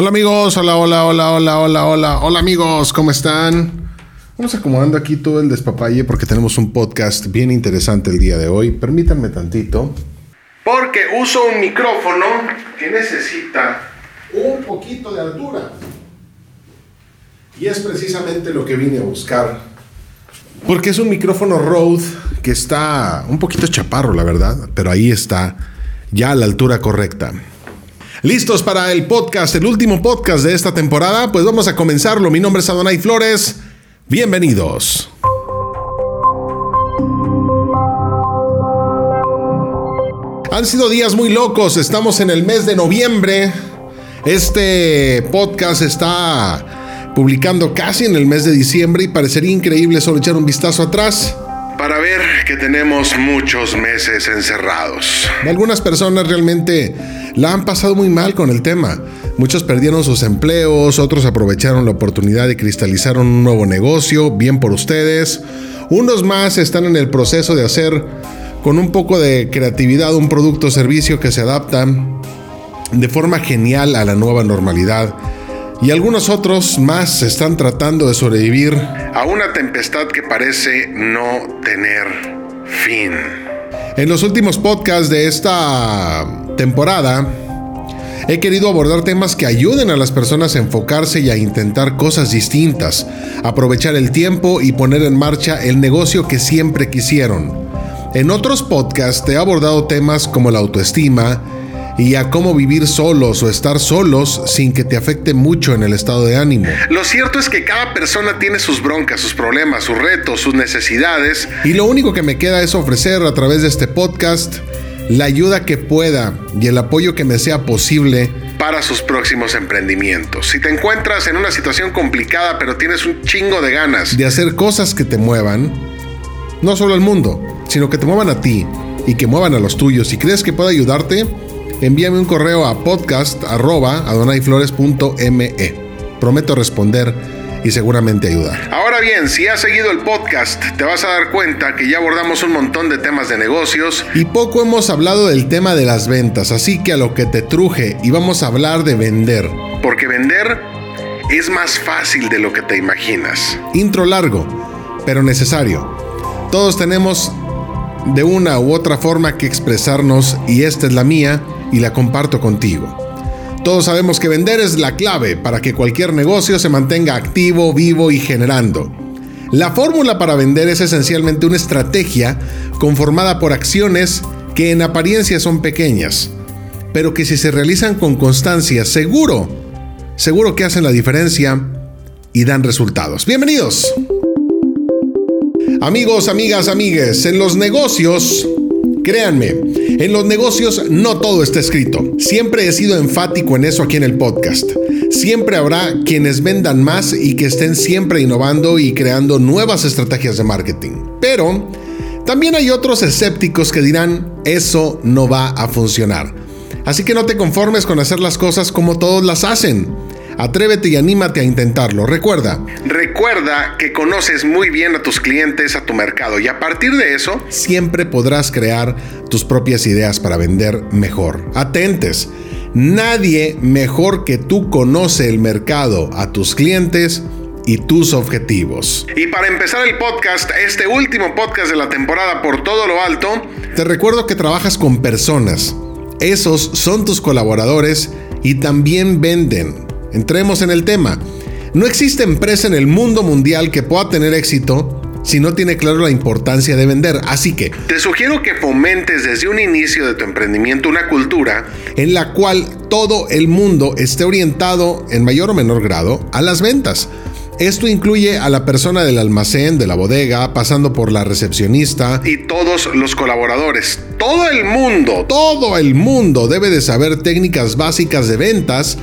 Hola amigos, hola, hola, hola, hola, hola, hola, hola amigos, ¿cómo están? Vamos acomodando aquí todo el despapalle porque tenemos un podcast bien interesante el día de hoy. Permítanme tantito. Porque uso un micrófono que necesita un poquito de altura. Y es precisamente lo que vine a buscar. Porque es un micrófono Rode que está un poquito chaparro, la verdad, pero ahí está, ya a la altura correcta. ¿Listos para el podcast, el último podcast de esta temporada? Pues vamos a comenzarlo. Mi nombre es Adonai Flores. Bienvenidos. Han sido días muy locos. Estamos en el mes de noviembre. Este podcast está publicando casi en el mes de diciembre y parecería increíble solo echar un vistazo atrás para ver que tenemos muchos meses encerrados. Algunas personas realmente la han pasado muy mal con el tema. Muchos perdieron sus empleos, otros aprovecharon la oportunidad y cristalizaron un nuevo negocio, bien por ustedes. Unos más están en el proceso de hacer con un poco de creatividad un producto o servicio que se adapta de forma genial a la nueva normalidad y algunos otros más están tratando de sobrevivir a una tempestad que parece no tener fin. En los últimos podcasts de esta temporada, he querido abordar temas que ayuden a las personas a enfocarse y a intentar cosas distintas, aprovechar el tiempo y poner en marcha el negocio que siempre quisieron. En otros podcasts he abordado temas como la autoestima, y a cómo vivir solos o estar solos sin que te afecte mucho en el estado de ánimo. Lo cierto es que cada persona tiene sus broncas, sus problemas, sus retos, sus necesidades. Y lo único que me queda es ofrecer a través de este podcast la ayuda que pueda y el apoyo que me sea posible para sus próximos emprendimientos. Si te encuentras en una situación complicada pero tienes un chingo de ganas de hacer cosas que te muevan, no solo al mundo, sino que te muevan a ti y que muevan a los tuyos y crees que pueda ayudarte, envíame un correo a podcast.adonaiflores.me. Prometo responder y seguramente ayudar. Ahora bien, si has seguido el podcast, te vas a dar cuenta que ya abordamos un montón de temas de negocios y poco hemos hablado del tema de las ventas, así que a lo que te truje y vamos a hablar de vender. Porque vender es más fácil de lo que te imaginas. Intro largo, pero necesario. Todos tenemos de una u otra forma que expresarnos y esta es la mía y la comparto contigo. Todos sabemos que vender es la clave para que cualquier negocio se mantenga activo, vivo y generando. La fórmula para vender es esencialmente una estrategia conformada por acciones que en apariencia son pequeñas, pero que si se realizan con constancia, seguro, seguro que hacen la diferencia y dan resultados. Bienvenidos. Amigos, amigas, amigues, en los negocios Créanme, en los negocios no todo está escrito. Siempre he sido enfático en eso aquí en el podcast. Siempre habrá quienes vendan más y que estén siempre innovando y creando nuevas estrategias de marketing. Pero también hay otros escépticos que dirán, eso no va a funcionar. Así que no te conformes con hacer las cosas como todos las hacen. Atrévete y anímate a intentarlo. Recuerda. Recuerda que conoces muy bien a tus clientes, a tu mercado y a partir de eso siempre podrás crear tus propias ideas para vender mejor. Atentes. Nadie mejor que tú conoce el mercado, a tus clientes y tus objetivos. Y para empezar el podcast, este último podcast de la temporada por todo lo alto, te recuerdo que trabajas con personas. Esos son tus colaboradores y también venden. Entremos en el tema. No existe empresa en el mundo mundial que pueda tener éxito si no tiene claro la importancia de vender. Así que te sugiero que fomentes desde un inicio de tu emprendimiento una cultura en la cual todo el mundo esté orientado en mayor o menor grado a las ventas. Esto incluye a la persona del almacén, de la bodega, pasando por la recepcionista y todos los colaboradores. Todo el mundo, todo el mundo debe de saber técnicas básicas de ventas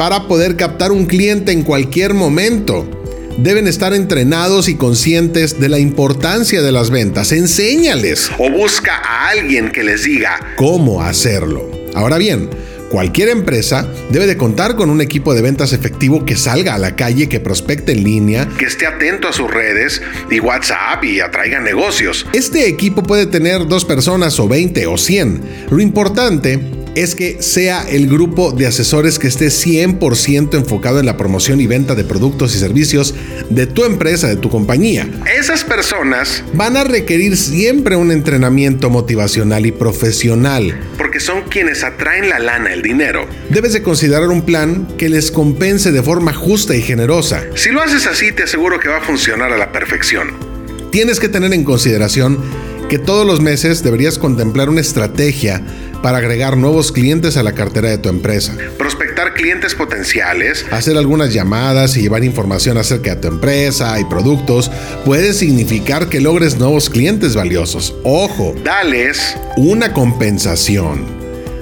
para poder captar un cliente en cualquier momento. Deben estar entrenados y conscientes de la importancia de las ventas. Enséñales o busca a alguien que les diga cómo hacerlo. Ahora bien, Cualquier empresa debe de contar con un equipo de ventas efectivo que salga a la calle, que prospecte en línea, que esté atento a sus redes y WhatsApp y atraiga negocios. Este equipo puede tener dos personas o 20 o 100. Lo importante es que sea el grupo de asesores que esté 100% enfocado en la promoción y venta de productos y servicios de tu empresa, de tu compañía. Esas personas van a requerir siempre un entrenamiento motivacional y profesional, porque son quienes atraen la lana, el dinero. Debes de considerar un plan que les compense de forma justa y generosa. Si lo haces así, te aseguro que va a funcionar a la perfección. Tienes que tener en consideración que todos los meses deberías contemplar una estrategia para agregar nuevos clientes a la cartera de tu empresa. Prospectar clientes potenciales, hacer algunas llamadas y llevar información acerca de tu empresa y productos puede significar que logres nuevos clientes valiosos. Ojo, dales una compensación.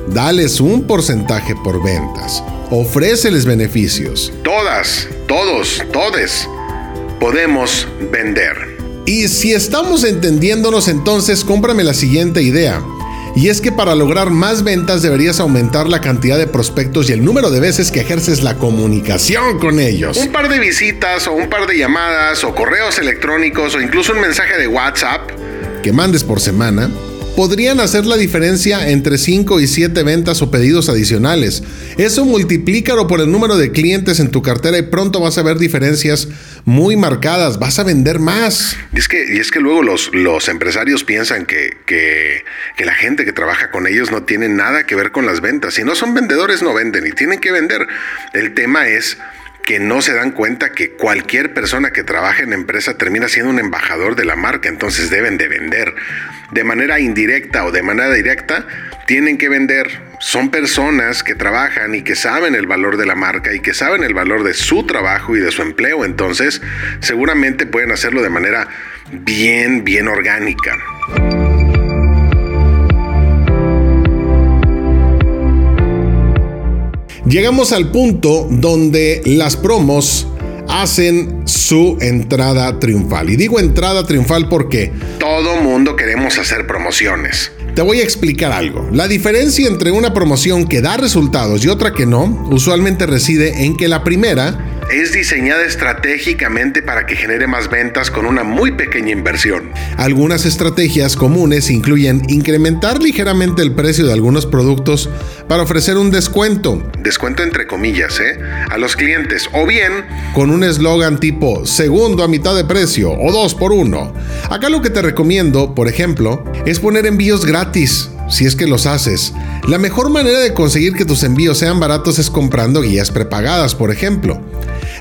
Dales un porcentaje por ventas. Ofréceles beneficios. Todas, todos, todes podemos vender. Y si estamos entendiéndonos entonces, cómprame la siguiente idea. Y es que para lograr más ventas deberías aumentar la cantidad de prospectos y el número de veces que ejerces la comunicación con ellos. Un par de visitas o un par de llamadas o correos electrónicos o incluso un mensaje de WhatsApp que mandes por semana podrían hacer la diferencia entre 5 y 7 ventas o pedidos adicionales. Eso multiplícalo por el número de clientes en tu cartera y pronto vas a ver diferencias muy marcadas, vas a vender más. Y es que, y es que luego los, los empresarios piensan que, que, la gente que trabaja con ellos no tiene nada que ver con las ventas. Si no son vendedores, no venden y tienen que vender. El tema es que no se dan cuenta que cualquier persona que trabaja en empresa termina siendo un embajador de la marca, entonces deben de vender. De manera indirecta o de manera directa, tienen que vender. Son personas que trabajan y que saben el valor de la marca y que saben el valor de su trabajo y de su empleo, entonces seguramente pueden hacerlo de manera bien, bien orgánica. Llegamos al punto donde las promos hacen su entrada triunfal. Y digo entrada triunfal porque todo mundo queremos hacer promociones. Te voy a explicar algo. La diferencia entre una promoción que da resultados y otra que no, usualmente reside en que la primera es diseñada estratégicamente para que genere más ventas con una muy pequeña inversión. Algunas estrategias comunes incluyen incrementar ligeramente el precio de algunos productos para ofrecer un descuento, descuento entre comillas, ¿eh? a los clientes, o bien con un eslogan tipo segundo a mitad de precio o dos por uno. Acá lo que te recomiendo, por ejemplo, es poner envíos gratis si es que los haces. La mejor manera de conseguir que tus envíos sean baratos es comprando guías prepagadas, por ejemplo.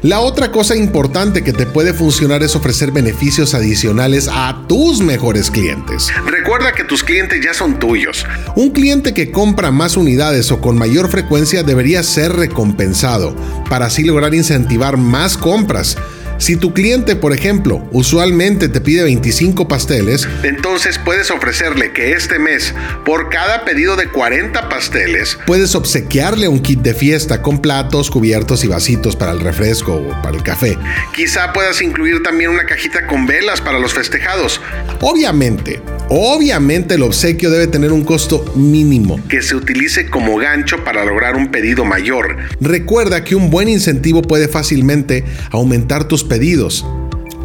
La otra cosa importante que te puede funcionar es ofrecer beneficios adicionales a tus mejores clientes. Recuerda que tus clientes ya son tuyos. Un cliente que compra más unidades o con mayor frecuencia debería ser recompensado para así lograr incentivar más compras. Si tu cliente, por ejemplo, usualmente te pide 25 pasteles, entonces puedes ofrecerle que este mes, por cada pedido de 40 pasteles, puedes obsequiarle un kit de fiesta con platos, cubiertos y vasitos para el refresco o para el café. Quizá puedas incluir también una cajita con velas para los festejados. Obviamente, obviamente el obsequio debe tener un costo mínimo que se utilice como gancho para lograr un pedido mayor. Recuerda que un buen incentivo puede fácilmente aumentar tus pedidos.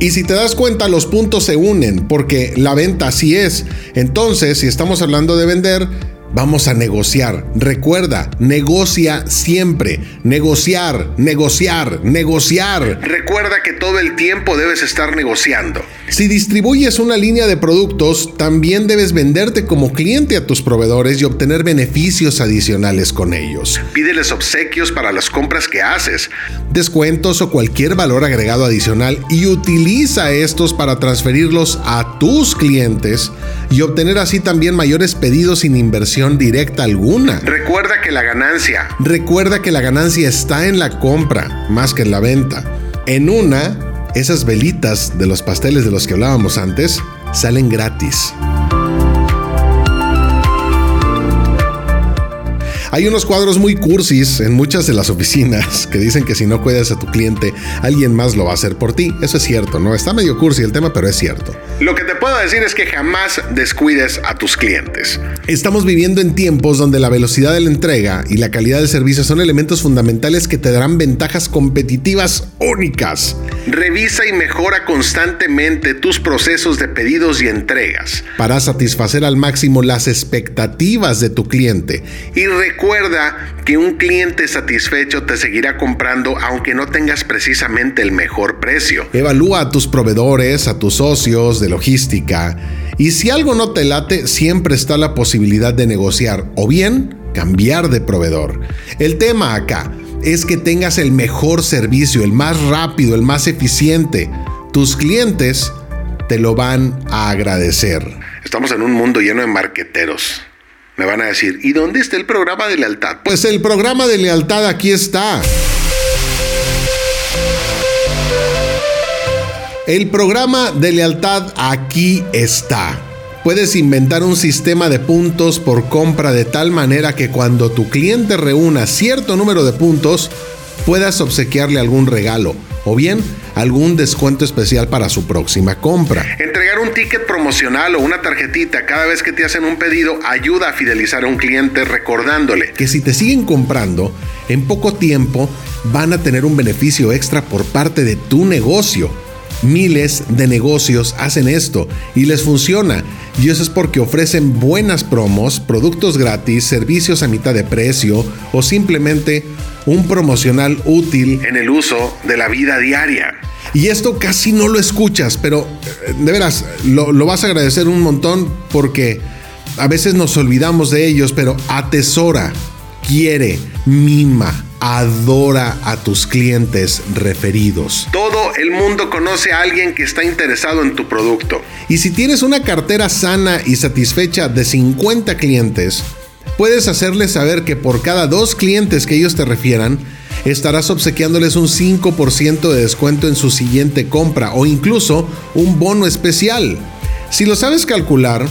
Y si te das cuenta, los puntos se unen porque la venta así es. Entonces, si estamos hablando de vender, Vamos a negociar. Recuerda, negocia siempre. Negociar, negociar, negociar. Recuerda que todo el tiempo debes estar negociando. Si distribuyes una línea de productos, también debes venderte como cliente a tus proveedores y obtener beneficios adicionales con ellos. Pídeles obsequios para las compras que haces, descuentos o cualquier valor agregado adicional y utiliza estos para transferirlos a tus clientes y obtener así también mayores pedidos sin inversión directa alguna. Recuerda que la ganancia. Recuerda que la ganancia está en la compra más que en la venta. En una, esas velitas de los pasteles de los que hablábamos antes salen gratis. Hay unos cuadros muy cursis en muchas de las oficinas que dicen que si no cuidas a tu cliente, alguien más lo va a hacer por ti. Eso es cierto, ¿no? Está medio cursi el tema, pero es cierto. Lo que te puedo decir es que jamás descuides a tus clientes. Estamos viviendo en tiempos donde la velocidad de la entrega y la calidad del servicio son elementos fundamentales que te darán ventajas competitivas únicas. Revisa y mejora constantemente tus procesos de pedidos y entregas. Para satisfacer al máximo las expectativas de tu cliente. Y recuerda que un cliente satisfecho te seguirá comprando aunque no tengas precisamente el mejor precio. Evalúa a tus proveedores, a tus socios de logística. Y si algo no te late, siempre está la posibilidad de negociar o bien cambiar de proveedor. El tema acá es que tengas el mejor servicio, el más rápido, el más eficiente. Tus clientes te lo van a agradecer. Estamos en un mundo lleno de marqueteros. Me van a decir, ¿y dónde está el programa de lealtad? Pues el programa de lealtad aquí está. El programa de lealtad aquí está. Puedes inventar un sistema de puntos por compra de tal manera que cuando tu cliente reúna cierto número de puntos, puedas obsequiarle algún regalo o bien algún descuento especial para su próxima compra. Entregar un ticket promocional o una tarjetita cada vez que te hacen un pedido ayuda a fidelizar a un cliente recordándole que si te siguen comprando, en poco tiempo van a tener un beneficio extra por parte de tu negocio. Miles de negocios hacen esto y les funciona. Y eso es porque ofrecen buenas promos, productos gratis, servicios a mitad de precio o simplemente un promocional útil en el uso de la vida diaria. Y esto casi no lo escuchas, pero eh, de veras, lo, lo vas a agradecer un montón porque a veces nos olvidamos de ellos, pero atesora, quiere, mima, adora a tus clientes referidos. Todo el mundo conoce a alguien que está interesado en tu producto. Y si tienes una cartera sana y satisfecha de 50 clientes, puedes hacerles saber que por cada dos clientes que ellos te refieran, estarás obsequiándoles un 5% de descuento en su siguiente compra o incluso un bono especial. Si lo sabes calcular,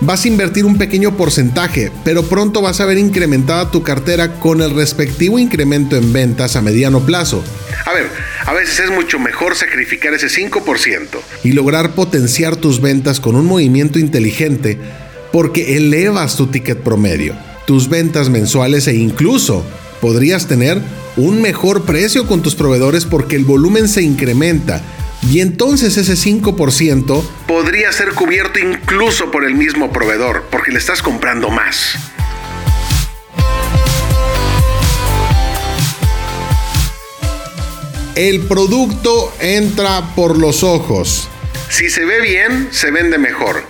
vas a invertir un pequeño porcentaje, pero pronto vas a ver incrementada tu cartera con el respectivo incremento en ventas a mediano plazo. A ver, a veces es mucho mejor sacrificar ese 5% y lograr potenciar tus ventas con un movimiento inteligente porque elevas tu ticket promedio, tus ventas mensuales e incluso podrías tener un mejor precio con tus proveedores porque el volumen se incrementa y entonces ese 5% podría ser cubierto incluso por el mismo proveedor, porque le estás comprando más. El producto entra por los ojos. Si se ve bien, se vende mejor.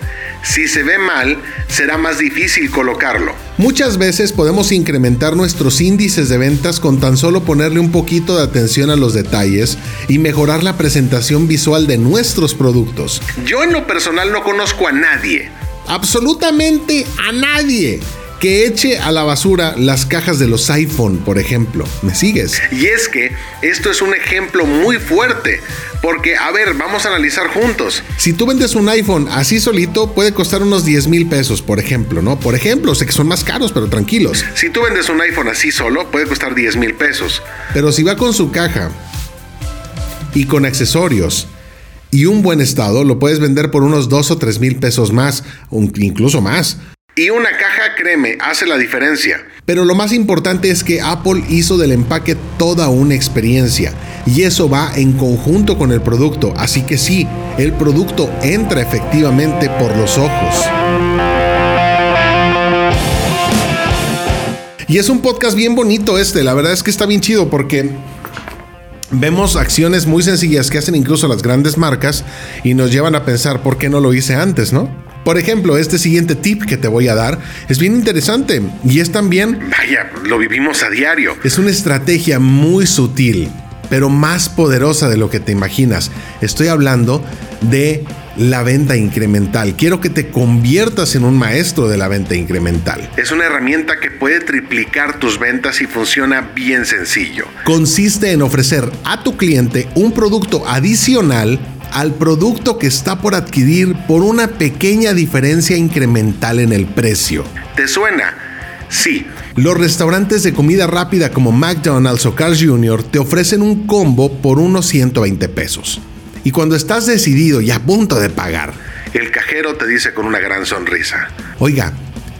Si se ve mal, será más difícil colocarlo. Muchas veces podemos incrementar nuestros índices de ventas con tan solo ponerle un poquito de atención a los detalles y mejorar la presentación visual de nuestros productos. Yo en lo personal no conozco a nadie. Absolutamente a nadie que eche a la basura las cajas de los iPhone, por ejemplo. ¿Me sigues? Y es que esto es un ejemplo muy fuerte, porque, a ver, vamos a analizar juntos. Si tú vendes un iPhone así solito, puede costar unos 10 mil pesos, por ejemplo, ¿no? Por ejemplo, sé que son más caros, pero tranquilos. Si tú vendes un iPhone así solo, puede costar 10 mil pesos. Pero si va con su caja y con accesorios, y un buen estado, lo puedes vender por unos 2 o 3 mil pesos más, incluso más. Y una caja, créeme, hace la diferencia. Pero lo más importante es que Apple hizo del empaque toda una experiencia y eso va en conjunto con el producto. Así que sí, el producto entra efectivamente por los ojos. Y es un podcast bien bonito este, la verdad es que está bien chido porque vemos acciones muy sencillas que hacen incluso las grandes marcas y nos llevan a pensar por qué no lo hice antes, ¿no? Por ejemplo, este siguiente tip que te voy a dar es bien interesante y es también... Vaya, lo vivimos a diario. Es una estrategia muy sutil, pero más poderosa de lo que te imaginas. Estoy hablando de la venta incremental. Quiero que te conviertas en un maestro de la venta incremental. Es una herramienta que puede triplicar tus ventas y funciona bien sencillo. Consiste en ofrecer a tu cliente un producto adicional al producto que está por adquirir por una pequeña diferencia incremental en el precio. ¿Te suena? Sí. Los restaurantes de comida rápida como McDonald's o Carl's Jr. te ofrecen un combo por unos 120 pesos. Y cuando estás decidido y a punto de pagar, el cajero te dice con una gran sonrisa. Oiga,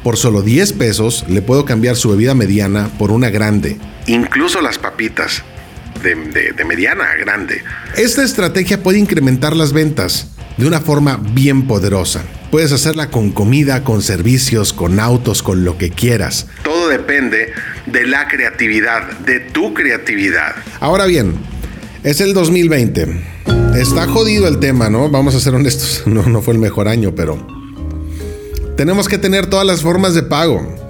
por solo 10 pesos le puedo cambiar su bebida mediana por una grande. Incluso las papitas. De, de, mediana a grande. Esta estrategia puede incrementar las ventas de una forma bien poderosa. Puedes hacerla con comida, con servicios, con autos, con lo que quieras. Todo depende de la creatividad, de tu creatividad. Ahora bien, es el 2020. Está jodido el tema, ¿no? Vamos a ser honestos. No, no fue el mejor año, pero tenemos que tener todas las formas de pago.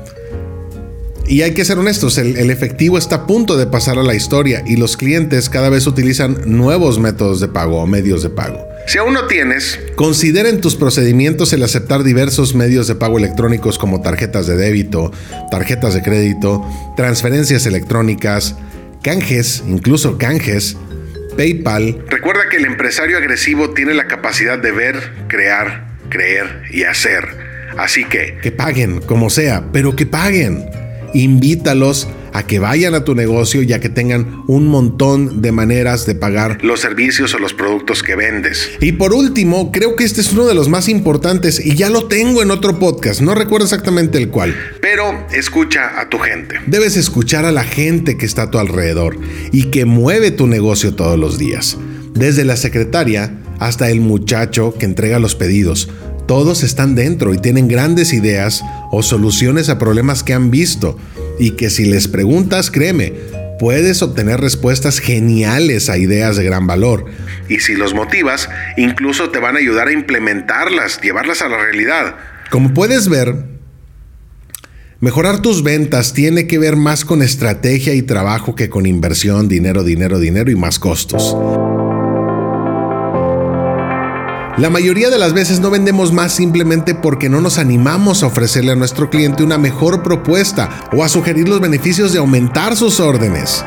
Y hay que ser honestos, el, efectivo está a punto de pasar a la historia y los clientes cada vez utilizan nuevos métodos de pago o medios de pago. Si aún no tienes, considera en tus procedimientos el aceptar diversos medios de pago electrónicos como tarjetas de débito, tarjetas de crédito, transferencias electrónicas, canjes, incluso canjes, PayPal. Recuerda que el empresario agresivo tiene la capacidad de ver, crear, creer y hacer Así que... Que paguen, como sea, pero que paguen. Invítalos a que vayan a tu negocio ya que tengan un montón de maneras de pagar los servicios o los productos que vendes. Y por último, creo que este es uno de los más importantes y ya lo tengo en otro podcast, no recuerdo exactamente el cual. Pero escucha a tu gente. Debes escuchar a la gente que está a tu alrededor y que mueve tu negocio todos los días. Desde la secretaria hasta el muchacho que entrega los pedidos todos están dentro y tienen grandes ideas o soluciones a problemas que han visto y que si les preguntas, créeme, puedes obtener respuestas geniales a ideas de gran valor. Y si los motivas, incluso te van a ayudar a implementarlas, llevarlas a la realidad. Como puedes ver, mejorar tus ventas tiene que ver más con estrategia y trabajo que con inversión, dinero, dinero, dinero y más costos. La mayoría de las veces no vendemos más simplemente porque no nos animamos a ofrecerle a nuestro cliente una mejor propuesta o a sugerir los beneficios de aumentar sus órdenes.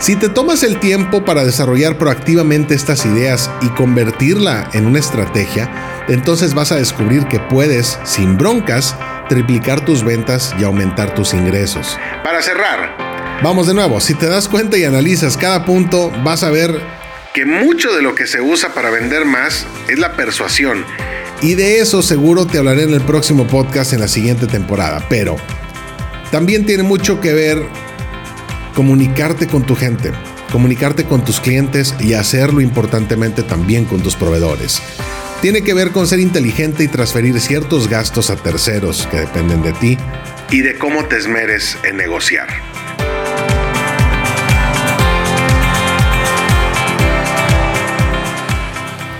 Si te tomas el tiempo para desarrollar proactivamente estas ideas y convertirla en una estrategia, entonces vas a descubrir que puedes, sin broncas, triplicar tus ventas y aumentar tus ingresos. Para cerrar, vamos de nuevo, si te das cuenta y analizas cada punto, vas a ver que mucho de lo que se usa para vender más es la persuasión. Y de eso seguro te hablaré en el próximo podcast en la siguiente temporada. Pero también tiene mucho que ver comunicarte con tu gente, comunicarte con tus clientes y hacerlo importantemente también con tus proveedores. Tiene que ver con ser inteligente y transferir ciertos gastos a terceros que dependen de ti. Y de cómo te esmeres en negociar.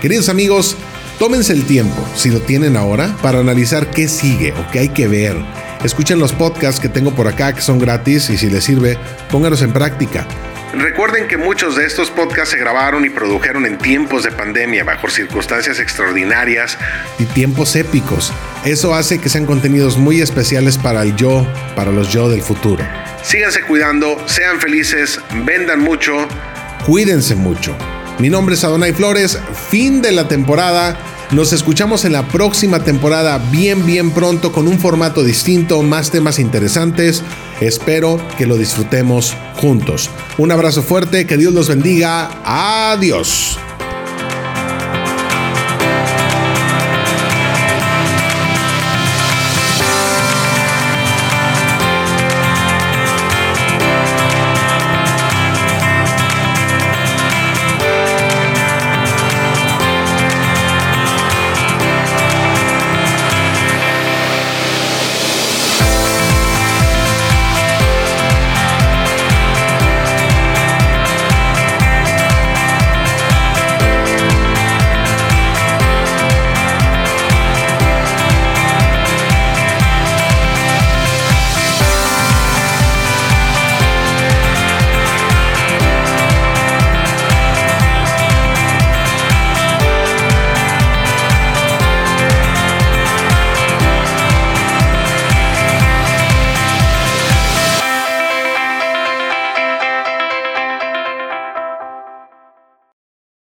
Queridos amigos, tómense el tiempo, si lo tienen ahora, para analizar qué sigue o qué hay que ver. Escuchen los podcasts que tengo por acá que son gratis y si les sirve, póngalos en práctica. Recuerden que muchos de estos podcasts se grabaron y produjeron en tiempos de pandemia, bajo circunstancias extraordinarias y tiempos épicos. Eso hace que sean contenidos muy especiales para el yo, para los yo del futuro. Síganse cuidando, sean felices, vendan mucho, cuídense mucho. Mi nombre es Adonai Flores, fin de la temporada. Nos escuchamos en la próxima temporada bien bien pronto con un formato distinto, más temas interesantes. Espero que lo disfrutemos juntos. Un abrazo fuerte, que Dios los bendiga. Adiós.